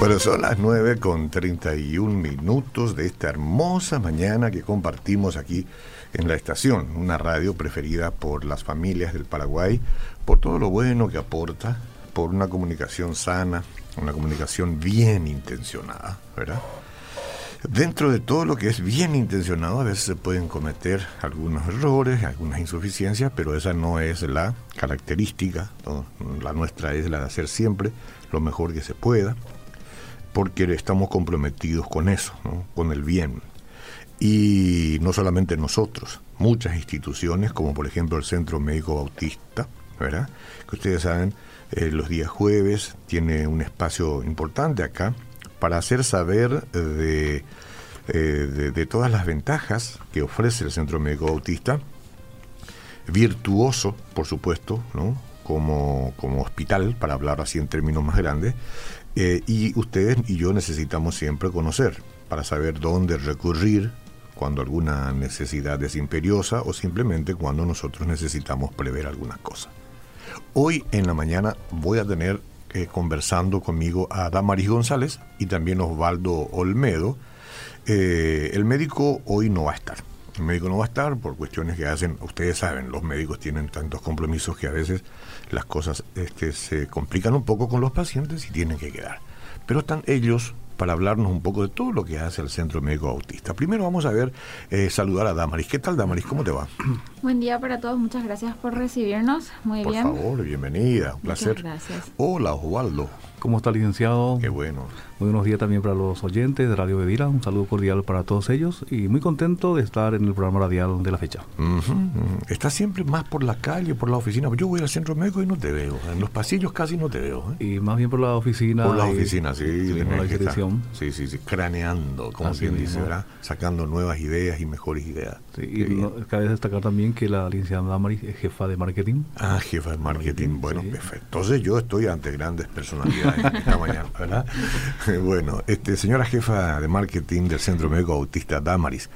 Bueno, son las 9 con 31 minutos de esta hermosa mañana que compartimos aquí en la estación, una radio preferida por las familias del Paraguay, por todo lo bueno que aporta, por una comunicación sana, una comunicación bien intencionada, ¿verdad? Dentro de todo lo que es bien intencionado, a veces se pueden cometer algunos errores, algunas insuficiencias, pero esa no es la característica, la nuestra es la de hacer siempre lo mejor que se pueda porque estamos comprometidos con eso, con el bien. Y no solamente nosotros, muchas instituciones, como por ejemplo el Centro Médico Bautista, ¿verdad? que ustedes saben, eh, los días jueves tiene un espacio importante acá para hacer saber eh, de, de, todas las ventajas que ofrece el Centro Médico Bautista, virtuoso, por supuesto, ¿no? Como, como hospital, para hablar así en términos más grandes, eh, y ustedes y yo necesitamos siempre conocer para saber dónde recurrir cuando alguna necesidad es imperiosa o simplemente cuando nosotros necesitamos prever alguna cosa. Hoy en la mañana voy a tener eh, conversando conmigo a Damaris González y también Osvaldo Olmedo. Eh, el médico hoy no va a estar. El médico no va a estar por cuestiones que hacen, ustedes saben, los médicos tienen tantos compromisos que a veces las cosas este, se complican un poco con los pacientes y tienen que quedar. Pero están ellos para hablarnos un poco de todo lo que hace el Centro Médico Autista. Primero vamos a ver, eh, saludar a Damaris. ¿Qué tal, Damaris? ¿Cómo te va? Buen día para todos, muchas gracias por recibirnos. Muy bien. Por favor, bienvenida, un placer. gracias. Hola, Osvaldo. ¿Cómo está, licenciado? Qué bueno. Muy buenos días también para los oyentes de Radio Bedira. Un saludo cordial para todos ellos y muy contento de estar en el programa radial de la fecha. Estás siempre más por la calle, por la oficina. Yo voy al centro médico y no te veo. En los pasillos casi no te veo. ¿eh? Y más bien por la oficina. Por la oficina, sí. la Sí, sí, sí. Craneando, como quien dice, ¿verdad? Sacando nuevas ideas y mejores ideas. Sí, y cabe destacar también que la licenciada Damaris es jefa de marketing. Ah, jefa de marketing. Bueno, perfecto. Entonces yo estoy ante grandes personalidades esta mañana, ¿verdad? Bueno, este, señora jefa de marketing del Centro Médico Autista Damaris,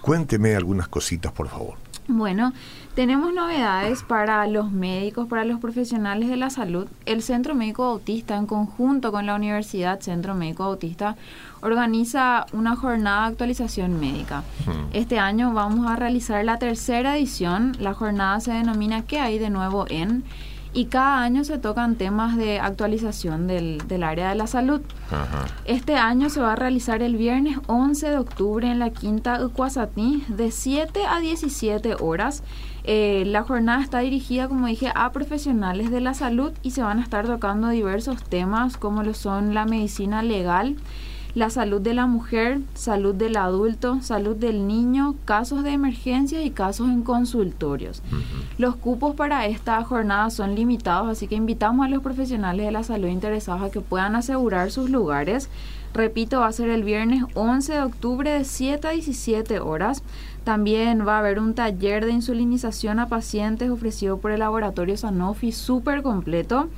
cuénteme algunas cositas, por favor. Bueno, tenemos novedades para los médicos, para los profesionales de la salud. El Centro Médico Autista, en conjunto con la Universidad Centro Médico Autista, organiza una jornada de actualización médica. Hmm. Este año vamos a realizar la tercera edición. La jornada se denomina ¿Qué hay de nuevo en? y cada año se tocan temas de actualización del, del área de la salud. Este año se va a realizar el viernes 11 de octubre en la Quinta Ucuazatí de 7 a 17 horas. Eh, la jornada está dirigida, como dije, a profesionales de la salud y se van a estar tocando diversos temas como lo son la medicina legal, la salud de la mujer, salud del adulto, salud del niño, casos de emergencias y casos en consultorios. Los cupos para esta jornada son limitados, así que invitamos a los profesionales de la salud interesados a que puedan asegurar sus lugares. Repito, va a ser el viernes 11 de octubre de 7 a 17 horas. También va a haber un taller de insulinización a pacientes ofrecido por el laboratorio Sanofi súper completo.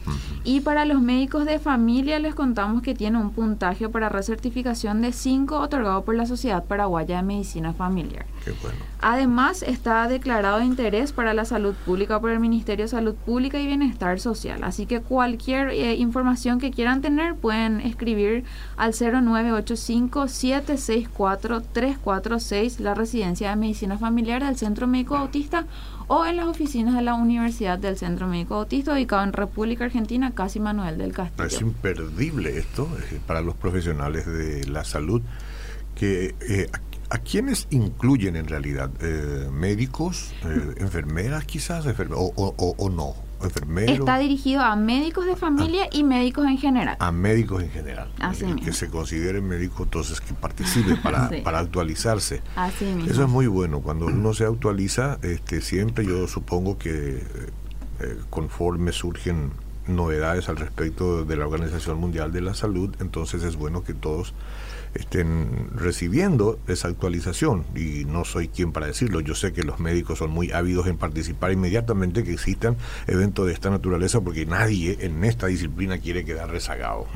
Y para los médicos de familia les contamos que tiene un puntaje para recertificación de 5 otorgado por la Sociedad Paraguaya de Medicina Familiar. Qué bueno. Además, está declarado de interés para la salud pública por el Ministerio de Salud Pública y Bienestar Social. Así que cualquier eh, información que quieran tener pueden escribir al 0985-764-346, la residencia de medicina familiar del Centro Médico Autista o en las oficinas de la Universidad del Centro Médico Autista ubicado en República Argentina, casi Manuel del Castillo. Es imperdible esto eh, para los profesionales de la salud que eh, ¿A quiénes incluyen en realidad? Eh, ¿Médicos? ¿Enfermeras quizás? o, no? ¿Enfermeros? Está dirigido a médicos de familia y médicos en general. A médicos en general. Así Que se consideren médicos, entonces que participe para, para actualizarse. Así mismo. Eso es muy bueno. Cuando uno se actualiza, este, siempre yo supongo que eh, conforme surgen novedades al respecto de la Organización Mundial de la Salud, entonces es bueno que todos estén recibiendo esa actualización y no soy quien para decirlo. Yo sé que los médicos son muy ávidos en participar inmediatamente que existan eventos de esta naturaleza porque nadie en esta disciplina quiere quedar rezagado.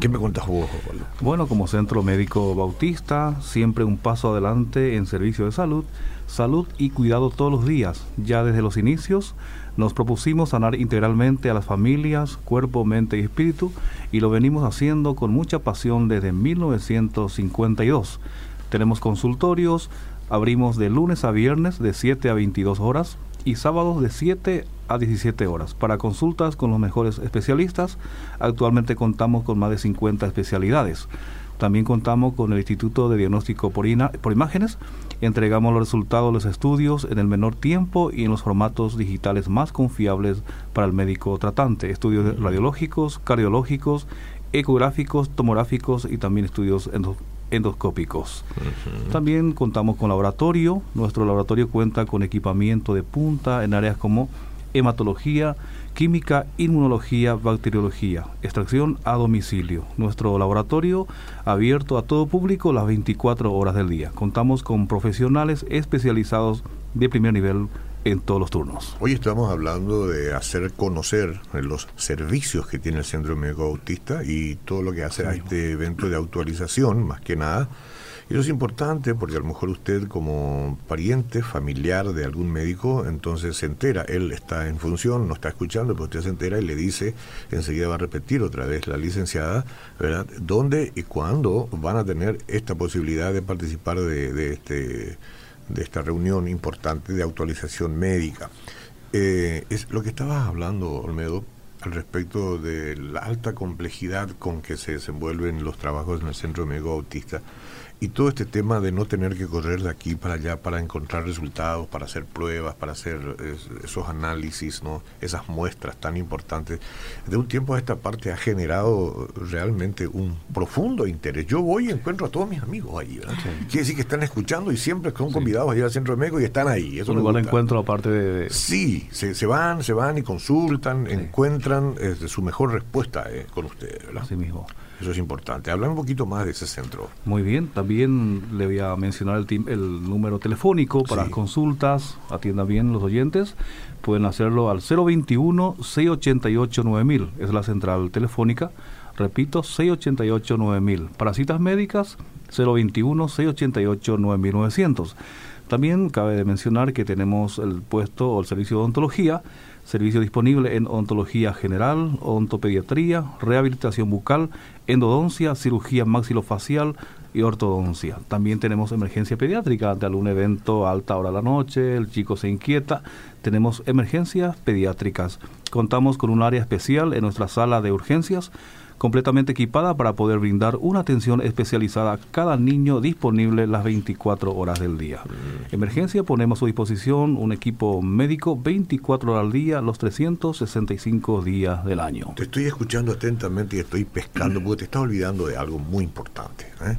¿Qué me cuentas vos, Pablo? Bueno, como centro médico bautista, siempre un paso adelante en servicio de salud, salud y cuidado todos los días, ya desde los inicios nos propusimos sanar integralmente a las familias, cuerpo, mente y espíritu y lo venimos haciendo con mucha pasión desde 1952. Tenemos consultorios, abrimos de lunes a viernes de 7 a 22 horas y sábados de 7 a 17 horas para consultas con los mejores especialistas. Actualmente contamos con más de 50 especialidades. También contamos con el Instituto de Diagnóstico por, por Imágenes Entregamos los resultados de los estudios en el menor tiempo y en los formatos digitales más confiables para el médico tratante. Estudios radiológicos, cardiológicos, ecográficos, tomográficos y también estudios endoscópicos. También contamos con laboratorio. Nuestro laboratorio cuenta con equipamiento de punta en áreas como hematología, química, inmunología, bacteriología, extracción a domicilio. Nuestro laboratorio abierto a todo público las 24 horas del día. Contamos con profesionales especializados de primer nivel en todos los turnos. Hoy estamos hablando de hacer conocer los servicios que tiene el Centro Médico Autista y todo lo que hace a este evento de actualización, más que nada eso es importante porque a lo mejor usted como pariente, familiar de algún médico, entonces se entera, él está en función, no está escuchando, pero usted se entera y le dice, enseguida va a repetir otra vez la licenciada, ¿verdad? ¿Dónde y cuándo van a tener esta posibilidad de participar de, este, de esta reunión importante de actualización médica? Eh, es lo que estabas hablando, Olmedo, al respecto de la alta complejidad con que se desenvuelven los trabajos en el Centro Médico Autista y todo este tema de no tener que correr de aquí para allá para encontrar resultados, para hacer pruebas, para hacer esos análisis, ¿no? esas muestras tan importantes, de un tiempo a esta parte ha generado realmente un profundo interés. Yo voy y encuentro a todos mis amigos ahí, ¿verdad? Quiere decir que están escuchando y siempre son convidados a ir al centro de México y están ahí. Eso un lugar de encuentro aparte de, Sí, se, se, van, se van y consultan, encuentran su mejor respuesta eh, con ustedes, ¿verdad? Así mismo. Eso es importante. Hablar un poquito más de ese centro. Muy bien. También le voy a mencionar el, el número telefónico para consultas. Atienda bien los oyentes. Pueden hacerlo al 021-688-9000. Es la central telefónica. Repito, 688-9000. Para citas médicas, 021-688-9900. También cabe mencionar que tenemos el puesto o el servicio de odontología Servicio disponible en ontología general, ontopediatría, rehabilitación bucal, endodoncia, cirugía maxilofacial y ortodoncia. También tenemos emergencia pediátrica ante algún evento a alta hora de la noche, el chico se inquieta. Tenemos emergencias pediátricas. Contamos con un área especial en nuestra sala de urgencias completamente equipada para poder brindar una atención especializada a cada niño disponible las 24 horas del día. Mm. Emergencia, ponemos a su disposición un equipo médico 24 horas al día, los 365 días del año. Te estoy escuchando atentamente y estoy pescando porque te estás olvidando de algo muy importante. ¿eh?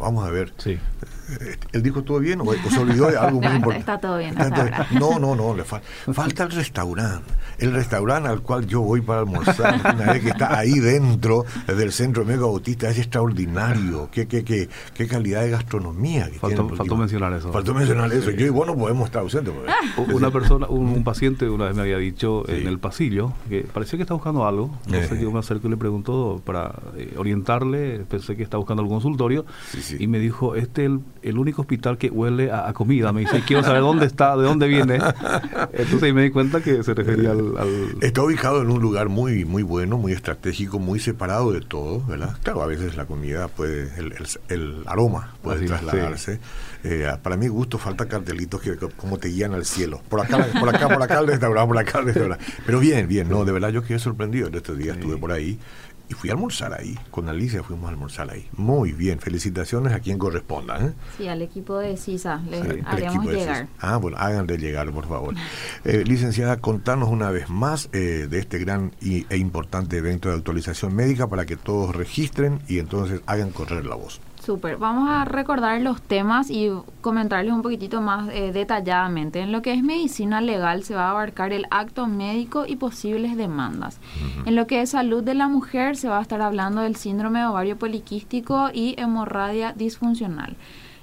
Vamos a ver. Sí. ¿Él dijo todo bien o, se olvidó de algo muy importante? Está todo bien. no, no, no, le falta el restaurante. El restaurante al cual yo voy para almorzar, una vez que está ahí dentro del centro Mega Bautista, es extraordinario. Qué, qué, qué, qué calidad de gastronomía que faltó, faltó mencionar eso. Faltó mencionar eso. Yo y vos no podemos estar ausentes. Una persona, un, paciente una vez me había dicho en el pasillo que parecía que está buscando algo. Entonces eh. yo me acerco y le pregunto para eh, orientarle. Pensé que está buscando algún consultorio. Y me dijo, este el el único hospital que huele a, comida. Me dice, quiero saber dónde está, de dónde viene. Entonces ahí me di cuenta que se refería al, Está ubicado en un lugar muy muy bueno, muy estratégico, muy separado de todo, ¿verdad? Claro, a veces la comida puede, el, aroma puede trasladarse. Eh, para mi gusto falta cartelitos que como te guían al cielo. Por acá, por acá, por acá el restaurante, por acá el restaurante. Pero bien, bien, no, de verdad yo quedé sorprendido. En estos días estuve por ahí y fui a almorzar ahí. Con Alicia fuimos a almorzar ahí. Muy bien, felicitaciones a quien corresponda. ¿eh? Sí, al equipo de CISA le haremos llegar. Ah, bueno, háganle llegar, por favor. Eh, licenciada, contanos una vez más eh, de este gran e importante evento de actualización médica para que todos registren y entonces hagan correr la voz. Súper. Vamos a recordar los temas y comentarles un poquitito más eh, detalladamente. En lo que es medicina legal se va a abarcar el acto médico y posibles demandas. En lo que es salud de la mujer se va a estar hablando del síndrome de ovario poliquístico y hemorragia disfuncional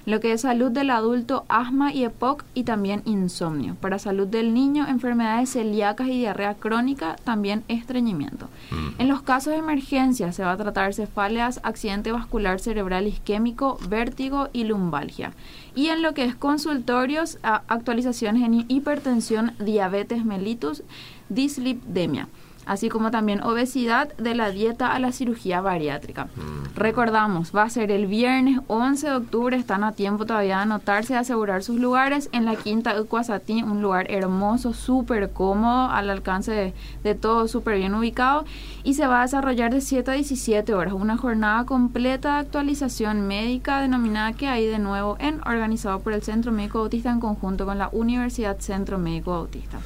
lo que es salud del adulto, asma y EPOC y también insomnio. Para salud del niño, enfermedades celíacas y diarrea crónica, también estreñimiento. Mm. En los casos de emergencia se va a tratar cefaleas, accidente vascular cerebral isquémico, vértigo y lumbalgia. Y en lo que es consultorios, actualizaciones en hipertensión, diabetes mellitus, dislipidemia así como también obesidad de la dieta a la cirugía bariátrica. Mm. Recordamos, va a ser el viernes 11 de octubre, están a tiempo todavía de anotarse, de asegurar sus lugares en la Quinta Ucuasatí, un lugar hermoso, súper cómodo, al alcance de, de todo, súper bien ubicado, y se va a desarrollar de 7 a 17 horas, una jornada completa de actualización médica denominada que hay de nuevo en organizado por el Centro Médico Autista en conjunto con la Universidad Centro Médico Autista.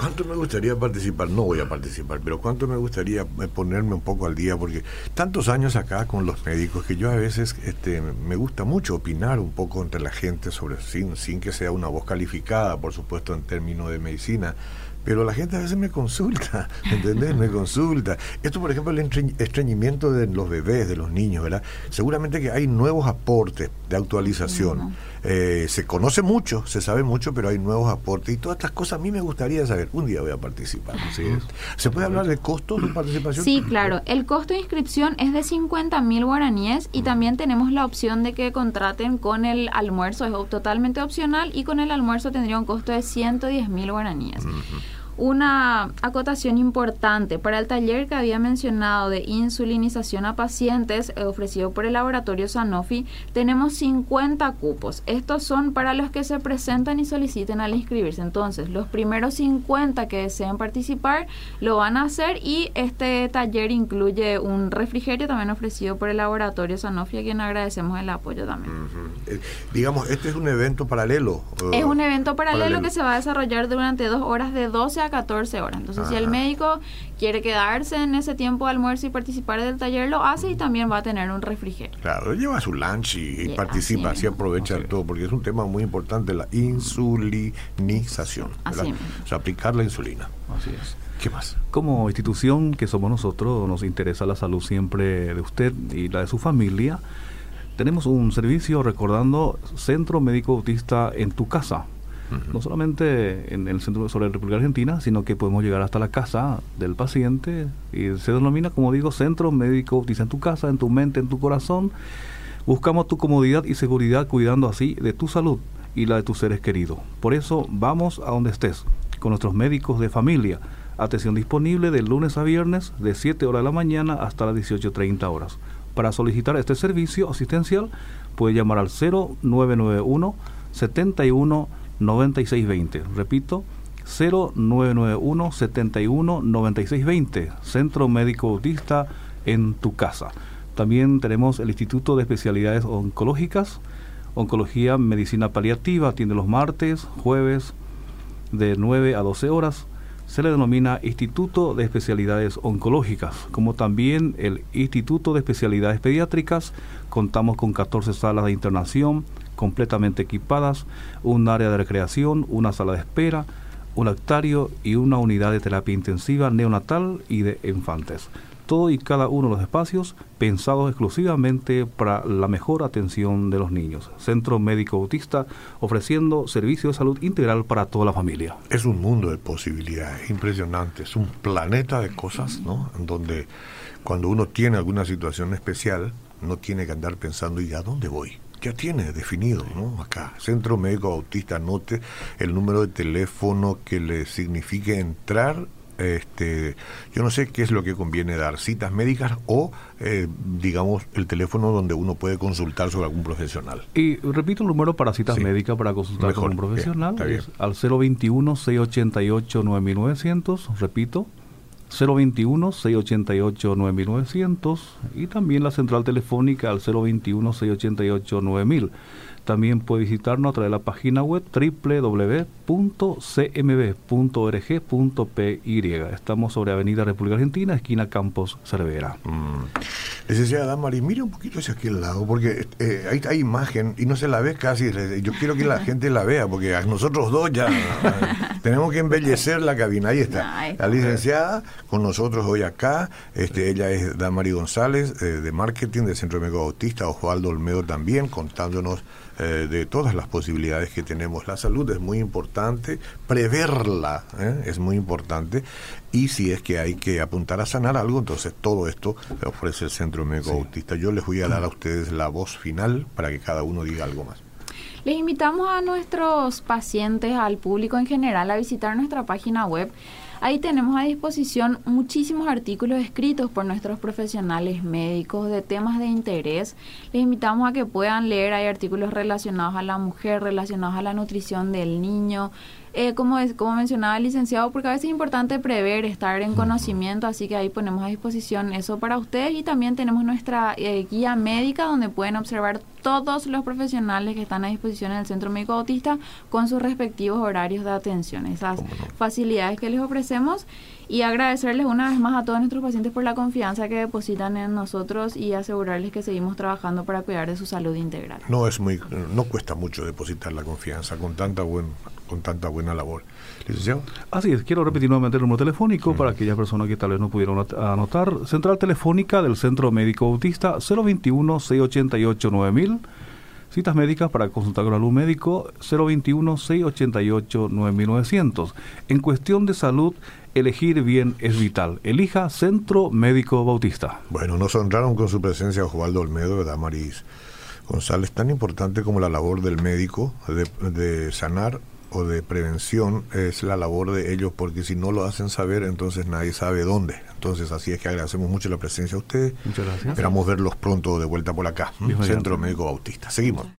¿Cuánto me gustaría participar? No voy a participar, pero ¿cuánto me gustaría eh, ponerme un poco al día? Porque tantos años acá con los médicos que yo a veces este, me gusta mucho opinar un poco entre la gente sobre, sin, sin que sea una voz calificada, por supuesto, en términos de medicina, pero la gente a veces me consulta, ¿entendés? Me consulta. Esto, por ejemplo, el estreñimiento de los bebés, de los niños, ¿verdad? Seguramente que hay nuevos aportes de actualización. Eh, se conoce mucho, se sabe mucho, pero hay nuevos aportes y todas estas cosas a mí me gustaría saber. Un día voy a participar. ¿Se puede hablar de costos de participación? Sí, claro. El costo de inscripción es de 50 mil guaraníes y también tenemos la opción de que contraten con el almuerzo, es totalmente opcional y con el almuerzo tendría un costo de 110 mil guaraníes. Una acotación importante para el taller que había mencionado de insulinización a pacientes eh, ofrecido por el laboratorio Sanofi, tenemos 50 cupos. Estos son para los que se presentan y soliciten al inscribirse. Entonces, los primeros 50 que deseen participar lo van a hacer y este taller incluye un refrigerio también ofrecido por el laboratorio Sanofi, a quien agradecemos el apoyo también. Eh, digamos, este es un evento paralelo. Es un evento paralelo, paralelo, que se va a desarrollar durante dos horas de 12 a 14 horas. Entonces, si el médico quiere quedarse en ese tiempo de almuerzo y participar del taller, lo hace y también va a tener un refrigerio. Claro, lleva su lunch y, participa, así, aprovecha todo, porque es un tema muy importante, la insulinización. Así o sea, aplicar la insulina. Así es. ¿Qué más? Como institución que somos nosotros, nos interesa la salud siempre de usted y la de su familia. Tenemos un servicio recordando Centro Médico Autista en tu casa no solamente en el centro sobre la República Argentina, sino que podemos llegar hasta la casa del paciente y se denomina, como digo, centro médico, dice en tu casa, en tu mente, en tu corazón. Buscamos tu comodidad y seguridad cuidando así de tu salud y la de tus seres queridos. Por eso vamos a donde estés, con nuestros médicos de familia. Atención disponible de lunes a viernes de 7 horas de la mañana hasta las 18.30 horas. Para solicitar este servicio asistencial puede llamar al 0991 71 9620. Repito, 0991 71 9620. Centro Médico Autista en tu casa. También tenemos el Instituto de Especialidades Oncológicas, Oncología Medicina Paliativa, atiende los martes, jueves de 9 a 12 horas. Se le denomina Instituto de Especialidades Oncológicas, como también el Instituto de Especialidades Pediátricas. Contamos con 14 salas de internación, completamente equipadas, un área de recreación, una sala de espera, un lactario y una unidad de terapia intensiva neonatal y de infantes. Todo y cada uno de los espacios pensados exclusivamente para la mejor atención de los niños. Centro Médico Autista ofreciendo servicio de salud integral para toda la familia. Es un mundo de posibilidades impresionante, es un planeta de cosas, ¿no? Donde cuando uno tiene alguna situación especial, no tiene que andar pensando, ¿y a dónde voy? Ya tiene definido, ¿no? Acá, Centro Médico Autista, anote el número de teléfono que le signifique entrar. Este, yo no sé qué es lo que conviene dar, citas médicas o, eh, digamos, el teléfono donde uno puede consultar sobre algún profesional. Y repito el número para citas médicas para consultar con un profesional, es al 021-688-9900, repito, 021-688-9900 y también la central telefónica al 021-688-9000. También puede visitarnos a través de la página web www.cmb.org.py. Estamos sobre Avenida República Argentina, esquina Campos Cervera. Mm. Licenciada Damari, mire un poquito hacia aquel lado, porque eh, hay, hay, imagen y no se la ve casi. Yo quiero que la gente la vea, porque a nosotros dos ya tenemos que embellecer la cabina. Ahí está. La licenciada con nosotros hoy acá. Este, ella es Damari González, eh, de marketing del Centro Médico Bautista, Osvaldo Olmedo también, contándonos eh, de todas las posibilidades que tenemos. La salud es muy importante, preverla ¿eh? es muy importante y si es que hay que apuntar a sanar algo, entonces todo esto ofrece el Centro Médico Bautista. Yo les voy a dar a ustedes la voz final para que cada uno diga algo más. Les invitamos a nuestros pacientes, al público en general, a visitar nuestra página web Ahí tenemos a disposición muchísimos artículos escritos por nuestros profesionales médicos de temas de interés. Les invitamos a que puedan leer, hay artículos relacionados a la mujer, relacionados a la nutrición del niño, eh, como, es, como mencionaba el licenciado, porque a veces es importante prever, estar en conocimiento, así que ahí ponemos a disposición eso para ustedes. Y también tenemos nuestra eh, guía médica donde pueden observar todos los profesionales que están a disposición en el Centro Médico Autista con sus respectivos horarios de atención, esas facilidades que les ofrecemos. Y agradecerles una vez más a todos nuestros pacientes por la confianza que depositan en nosotros y asegurarles que seguimos trabajando para cuidar de su salud integral. No es muy no cuesta mucho depositar la confianza con tanta buen con tanta buena labor. Licenciado. Así es, quiero repetir nuevamente el número telefónico para aquellas personas que tal vez no pudieron anotar. Central Telefónica del Centro Médico Autista 021-688-9000. Citas médicas para consultar con algún médico 021-688-9900. En cuestión de salud, elegir bien es vital. Elija Centro Médico Bautista. Bueno, nos honraron con su presencia Osvaldo Olmedo, ¿verdad, Maris? González, tan importante como la labor del médico de, de sanar o de prevención es la labor de ellos, porque si no lo hacen saber, entonces nadie sabe dónde. Entonces, así es que agradecemos mucho la presencia de ustedes. Muchas gracias. Esperamos verlos pronto de vuelta por acá. Centro Médico Bautista. Seguimos.